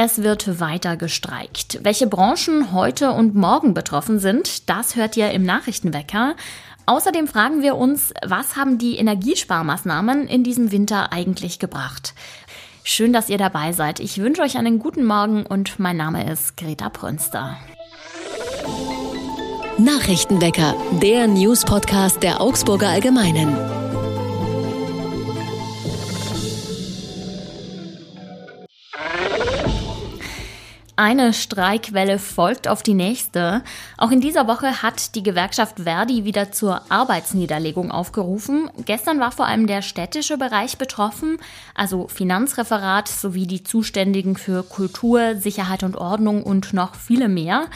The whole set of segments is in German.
Es wird weiter gestreikt. Welche Branchen heute und morgen betroffen sind, das hört ihr im Nachrichtenwecker. Außerdem fragen wir uns, was haben die Energiesparmaßnahmen in diesem Winter eigentlich gebracht? Schön, dass ihr dabei seid. Ich wünsche euch einen guten Morgen und mein Name ist Greta Prünster. Nachrichtenwecker, der News-Podcast der Augsburger Allgemeinen. Eine Streikwelle folgt auf die nächste. Auch in dieser Woche hat die Gewerkschaft Verdi wieder zur Arbeitsniederlegung aufgerufen. Gestern war vor allem der städtische Bereich betroffen, also Finanzreferat sowie die Zuständigen für Kultur, Sicherheit und Ordnung und noch viele mehr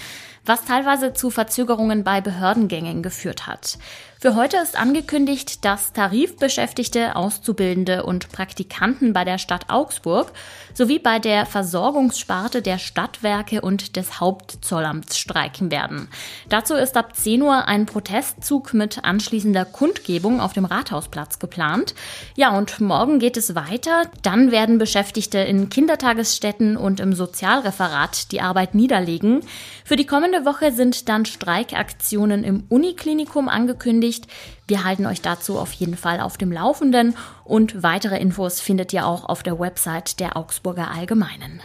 was teilweise zu Verzögerungen bei Behördengängen geführt hat. Für heute ist angekündigt, dass Tarifbeschäftigte, Auszubildende und Praktikanten bei der Stadt Augsburg sowie bei der Versorgungssparte der Stadtwerke und des Hauptzollamts streiken werden. Dazu ist ab 10 Uhr ein Protestzug mit anschließender Kundgebung auf dem Rathausplatz geplant. Ja, und morgen geht es weiter. Dann werden Beschäftigte in Kindertagesstätten und im Sozialreferat die Arbeit niederlegen. Für die kommende Woche sind dann Streikaktionen im Uniklinikum angekündigt angekündigt. Wir halten euch dazu auf jeden Fall auf dem Laufenden und weitere Infos findet ihr auch auf der Website der Augsburger Allgemeinen.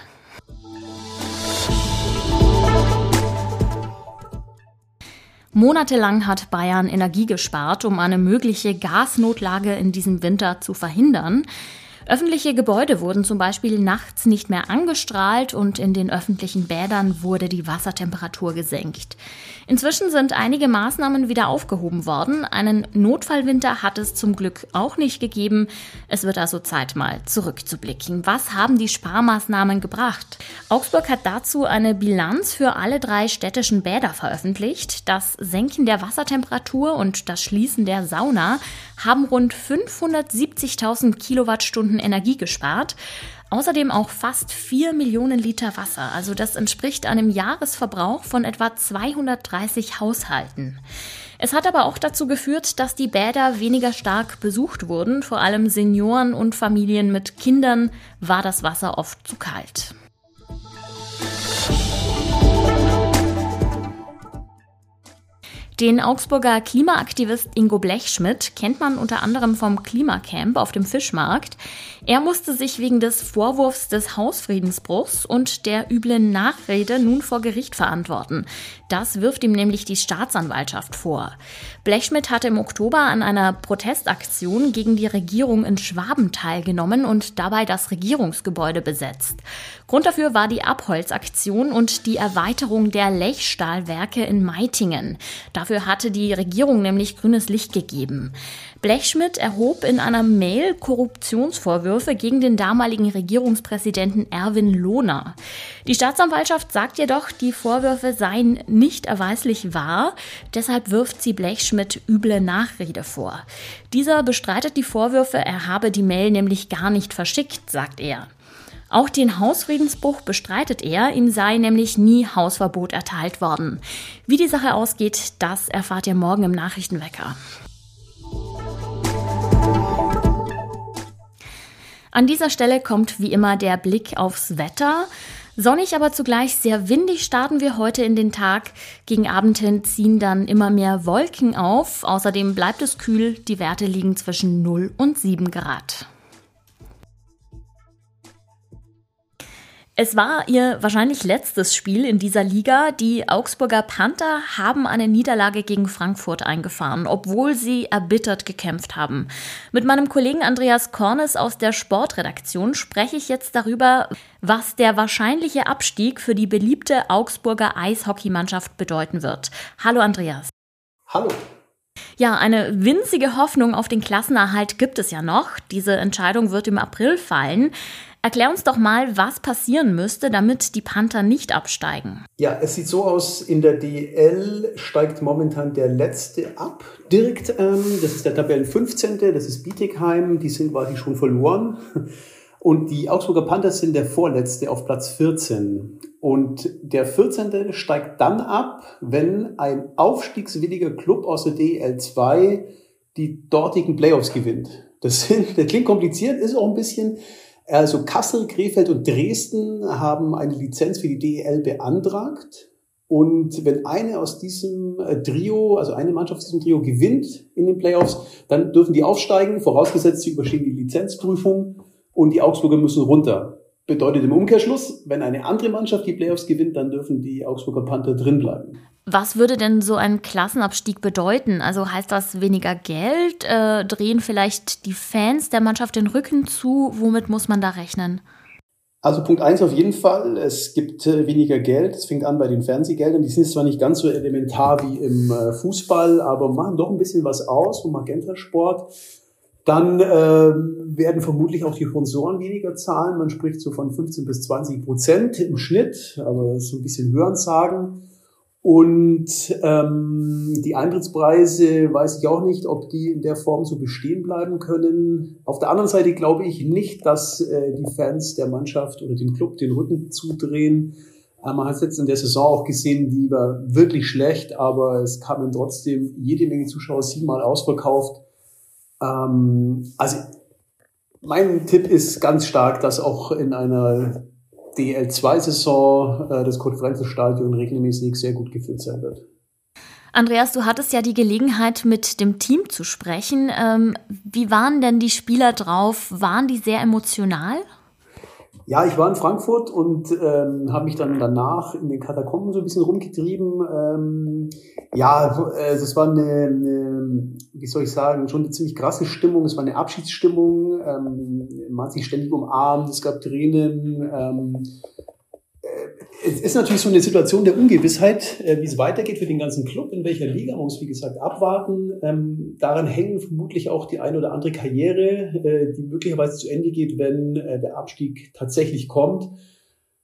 Monatelang hat Bayern Energie gespart, um eine mögliche Gasnotlage in diesem Winter zu verhindern. Öffentliche Gebäude wurden zum Beispiel nachts nicht mehr angestrahlt und in den öffentlichen Bädern wurde die Wassertemperatur gesenkt. Inzwischen sind einige Maßnahmen wieder aufgehoben worden. Einen Notfallwinter hat es zum Glück auch nicht gegeben. Es wird also Zeit, mal zurückzublicken. Was haben die Sparmaßnahmen gebracht? Augsburg hat dazu eine Bilanz für alle drei städtischen Bäder veröffentlicht. Das Senken der Wassertemperatur und das Schließen der Sauna haben rund 570.000 Kilowattstunden Energie gespart. Außerdem auch fast 4 Millionen Liter Wasser. Also das entspricht einem Jahresverbrauch von etwa 230 Haushalten. Es hat aber auch dazu geführt, dass die Bäder weniger stark besucht wurden. Vor allem Senioren und Familien mit Kindern war das Wasser oft zu kalt. Den Augsburger Klimaaktivist Ingo Blechschmidt kennt man unter anderem vom Klimacamp auf dem Fischmarkt. Er musste sich wegen des Vorwurfs des Hausfriedensbruchs und der üblen Nachrede nun vor Gericht verantworten. Das wirft ihm nämlich die Staatsanwaltschaft vor. Blechschmidt hatte im Oktober an einer Protestaktion gegen die Regierung in Schwaben teilgenommen und dabei das Regierungsgebäude besetzt. Grund dafür war die Abholzaktion und die Erweiterung der Lechstahlwerke in Meitingen. Dafür hatte die Regierung nämlich grünes Licht gegeben. Blechschmidt erhob in einer Mail Korruptionsvorwürfe gegen den damaligen Regierungspräsidenten Erwin Lohner. Die Staatsanwaltschaft sagt jedoch, die Vorwürfe seien nicht erweislich wahr, deshalb wirft sie Blechschmidt üble Nachrede vor. Dieser bestreitet die Vorwürfe, er habe die Mail nämlich gar nicht verschickt, sagt er. Auch den Hausfriedensbruch bestreitet er, ihm sei nämlich nie Hausverbot erteilt worden. Wie die Sache ausgeht, das erfahrt ihr morgen im Nachrichtenwecker. An dieser Stelle kommt wie immer der Blick aufs Wetter. Sonnig, aber zugleich sehr windig starten wir heute in den Tag. Gegen Abend hin ziehen dann immer mehr Wolken auf. Außerdem bleibt es kühl. Die Werte liegen zwischen 0 und 7 Grad. Es war ihr wahrscheinlich letztes Spiel in dieser Liga. Die Augsburger Panther haben eine Niederlage gegen Frankfurt eingefahren, obwohl sie erbittert gekämpft haben. Mit meinem Kollegen Andreas Kornes aus der Sportredaktion spreche ich jetzt darüber, was der wahrscheinliche Abstieg für die beliebte Augsburger Eishockeymannschaft bedeuten wird. Hallo Andreas. Hallo. Ja, eine winzige Hoffnung auf den Klassenerhalt gibt es ja noch. Diese Entscheidung wird im April fallen. Erklär uns doch mal, was passieren müsste, damit die Panther nicht absteigen. Ja, es sieht so aus, in der DL steigt momentan der letzte ab. Direkt, ähm, das ist der Tabellen 15., das ist Bietigheim, die sind quasi schon verloren. Und die Augsburger Panthers sind der vorletzte auf Platz 14. Und der 14. steigt dann ab, wenn ein aufstiegswilliger Club aus der DL2 die dortigen Playoffs gewinnt. Das, sind, das klingt kompliziert, ist auch ein bisschen, Also Kassel, Krefeld und Dresden haben eine Lizenz für die DEL beantragt. Und wenn eine aus diesem äh, Trio, also eine Mannschaft aus diesem Trio gewinnt in den Playoffs, dann dürfen die aufsteigen, vorausgesetzt sie überstehen die Lizenzprüfung und die Augsburger müssen runter. Bedeutet im Umkehrschluss, wenn eine andere Mannschaft die Playoffs gewinnt, dann dürfen die Augsburger Panther drinbleiben. Was würde denn so ein Klassenabstieg bedeuten? Also heißt das weniger Geld? Äh, drehen vielleicht die Fans der Mannschaft den Rücken zu? Womit muss man da rechnen? Also Punkt eins auf jeden Fall, es gibt äh, weniger Geld. Es fängt an bei den Fernsehgeldern. Die sind zwar nicht ganz so elementar wie im äh, Fußball, aber machen doch ein bisschen was aus vom Magenta Sport. Dann äh, werden vermutlich auch die Sponsoren weniger zahlen. Man spricht so von 15 bis 20 Prozent im Schnitt, aber so ein bisschen hören sagen. Und ähm, die Eintrittspreise weiß ich auch nicht, ob die in der Form so bestehen bleiben können. Auf der anderen Seite glaube ich nicht, dass äh, die Fans der Mannschaft oder dem Club den Rücken zudrehen. Äh, man hat es jetzt in der Saison auch gesehen, die war wirklich schlecht, aber es kamen trotzdem jede Menge Zuschauer siebenmal ausverkauft. Ähm, also mein Tipp ist ganz stark, dass auch in einer DL2-Saison äh, das Konferenzstadion regelmäßig sehr gut gefüllt sein wird. Andreas, du hattest ja die Gelegenheit, mit dem Team zu sprechen. Ähm, wie waren denn die Spieler drauf? Waren die sehr emotional? Ja, ich war in Frankfurt und ähm, habe mich dann danach in den Katakomben so ein bisschen rumgetrieben. Ähm, ja, äh, es war eine, eine, wie soll ich sagen, schon eine ziemlich krasse Stimmung. Es war eine Abschiedsstimmung. Ähm, man hat sich ständig umarmt, es gab Tränen. Ähm, es ist natürlich so eine Situation der Ungewissheit, äh, wie es weitergeht für den ganzen Club, in welcher Liga. Man muss, wie gesagt, abwarten. Ähm, daran hängen vermutlich auch die eine oder andere Karriere, äh, die möglicherweise zu Ende geht, wenn äh, der Abstieg tatsächlich kommt.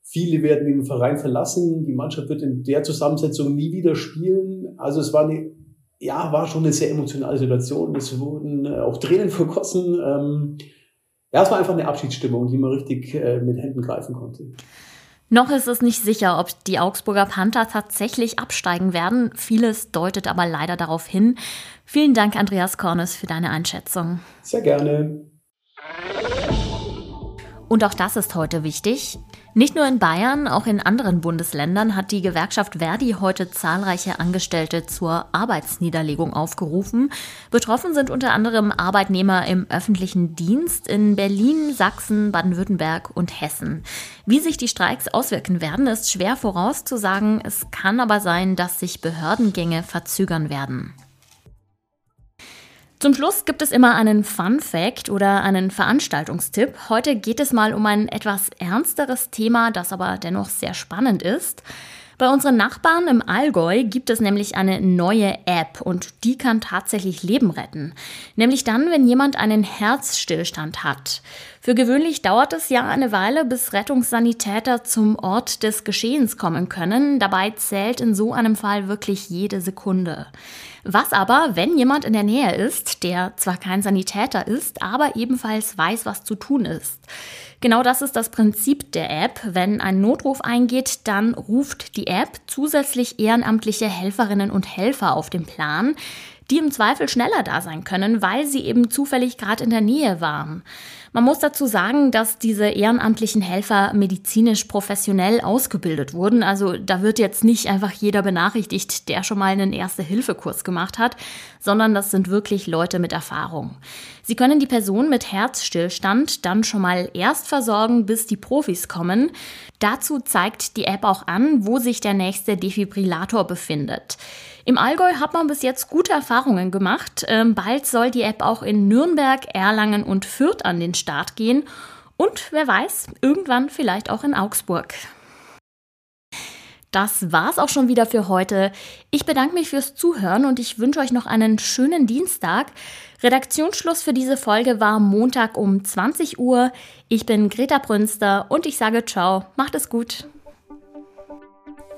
Viele werden den Verein verlassen. Die Mannschaft wird in der Zusammensetzung nie wieder spielen. Also es war eine, ja, war schon eine sehr emotionale Situation. Es wurden auch Tränen vergossen. Ähm, ja, es war einfach eine Abschiedsstimmung, die man richtig mit Händen greifen konnte. Noch ist es nicht sicher, ob die Augsburger Panther tatsächlich absteigen werden. Vieles deutet aber leider darauf hin. Vielen Dank, Andreas Kornes, für deine Einschätzung. Sehr gerne. Und auch das ist heute wichtig. Nicht nur in Bayern, auch in anderen Bundesländern hat die Gewerkschaft Verdi heute zahlreiche Angestellte zur Arbeitsniederlegung aufgerufen. Betroffen sind unter anderem Arbeitnehmer im öffentlichen Dienst in Berlin, Sachsen, Baden-Württemberg und Hessen. Wie sich die Streiks auswirken werden, ist schwer vorauszusagen. Es kann aber sein, dass sich Behördengänge verzögern werden. Zum Schluss gibt es immer einen Fun Fact oder einen Veranstaltungstipp. Heute geht es mal um ein etwas ernsteres Thema, das aber dennoch sehr spannend ist. Bei unseren Nachbarn im Allgäu gibt es nämlich eine neue App und die kann tatsächlich Leben retten. Nämlich dann, wenn jemand einen Herzstillstand hat. Für gewöhnlich dauert es ja eine Weile, bis Rettungssanitäter zum Ort des Geschehens kommen können. Dabei zählt in so einem Fall wirklich jede Sekunde. Was aber, wenn jemand in der Nähe ist, der zwar kein Sanitäter ist, aber ebenfalls weiß, was zu tun ist? Genau das ist das Prinzip der App. Wenn ein Notruf eingeht, dann ruft die App zusätzlich ehrenamtliche Helferinnen und Helfer auf den Plan, die im Zweifel schneller da sein können, weil sie eben zufällig gerade in der Nähe waren. Man muss dazu sagen, dass diese ehrenamtlichen Helfer medizinisch professionell ausgebildet wurden. Also da wird jetzt nicht einfach jeder benachrichtigt, der schon mal einen Erste-Hilfe-Kurs gemacht hat, sondern das sind wirklich Leute mit Erfahrung. Sie können die Person mit Herzstillstand dann schon mal erst versorgen, bis die Profis kommen. Dazu zeigt die App auch an, wo sich der nächste Defibrillator befindet. Im Allgäu hat man bis jetzt gute Erfahrungen gemacht. Ähm, bald soll die App auch in Nürnberg, Erlangen und Fürth an den Start gehen. Und wer weiß, irgendwann vielleicht auch in Augsburg. Das war's auch schon wieder für heute. Ich bedanke mich fürs Zuhören und ich wünsche euch noch einen schönen Dienstag. Redaktionsschluss für diese Folge war Montag um 20 Uhr. Ich bin Greta Brünster und ich sage ciao, macht es gut.